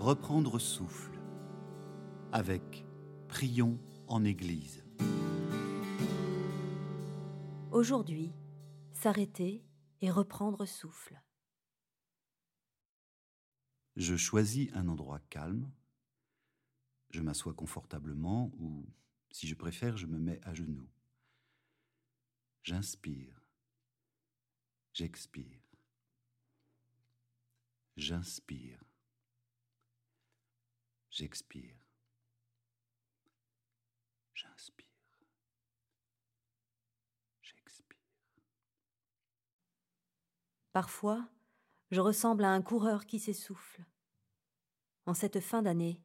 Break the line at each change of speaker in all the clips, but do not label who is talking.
Reprendre souffle avec Prions en Église.
Aujourd'hui, s'arrêter et reprendre souffle.
Je choisis un endroit calme. Je m'assois confortablement ou, si je préfère, je me mets à genoux. J'inspire. J'expire. J'inspire. J'expire. J'inspire. J'expire.
Parfois, je ressemble à un coureur qui s'essouffle. En cette fin d'année,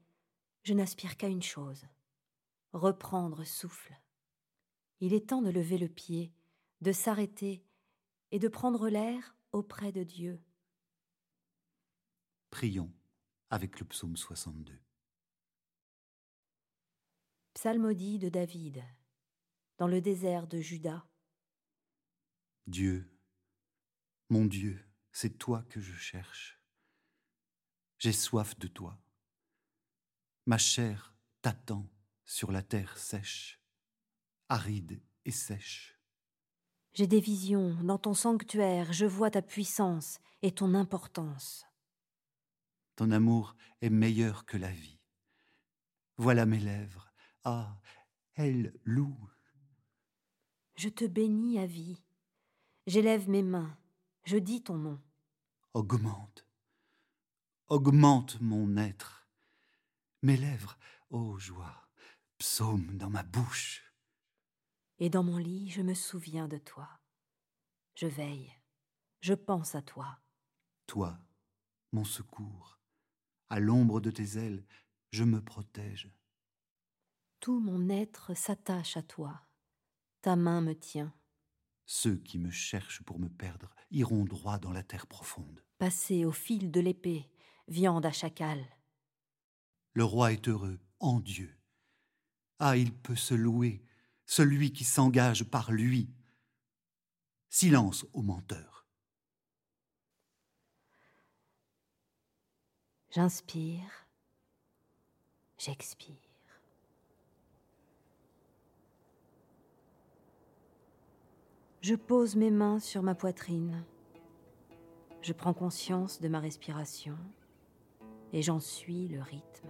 je n'aspire qu'à une chose reprendre souffle. Il est temps de lever le pied, de s'arrêter et de prendre l'air auprès de Dieu.
Prions avec le psaume 62.
Psalmodie de David, dans le désert de Juda.
Dieu, mon Dieu, c'est toi que je cherche. J'ai soif de toi. Ma chair t'attend sur la terre sèche, aride et sèche.
J'ai des visions, dans ton sanctuaire, je vois ta puissance et ton importance.
Ton amour est meilleur que la vie. Voilà mes lèvres, ah, elles louent.
Je te bénis à vie. J'élève mes mains, je dis ton nom.
Augmente, augmente mon être. Mes lèvres, ô joie, psaume dans ma bouche.
Et dans mon lit, je me souviens de toi. Je veille, je pense à toi.
Toi, mon secours, à l'ombre de tes ailes, je me protège.
Tout mon être s'attache à toi. Ta main me tient.
Ceux qui me cherchent pour me perdre iront droit dans la terre profonde.
Passer au fil de l'épée, viande à chacal.
Le roi est heureux en Dieu. Ah, il peut se louer, celui qui s'engage par lui. Silence aux menteurs.
J'inspire, j'expire. Je pose mes mains sur ma poitrine. Je prends conscience de ma respiration et j'en suis le rythme.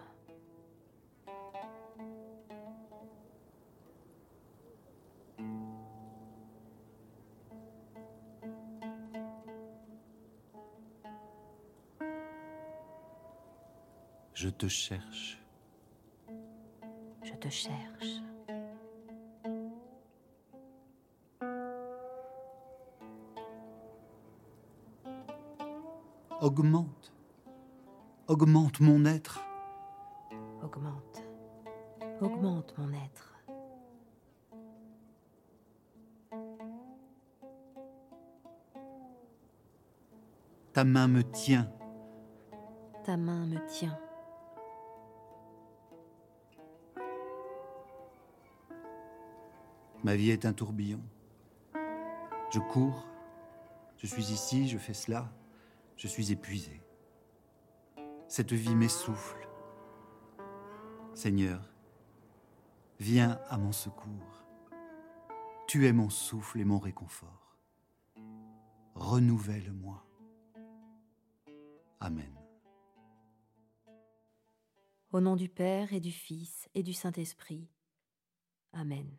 Je te cherche.
Je te cherche.
Augmente. Augmente mon être.
Augmente. Augmente mon être.
Ta main me tient.
Ta main me tient.
Ma vie est un tourbillon. Je cours. Je suis ici, je fais cela. Je suis épuisé. Cette vie m'essouffle. Seigneur, viens à mon secours. Tu es mon souffle et mon réconfort. Renouvelle-moi. Amen.
Au nom du Père et du Fils et du Saint-Esprit. Amen.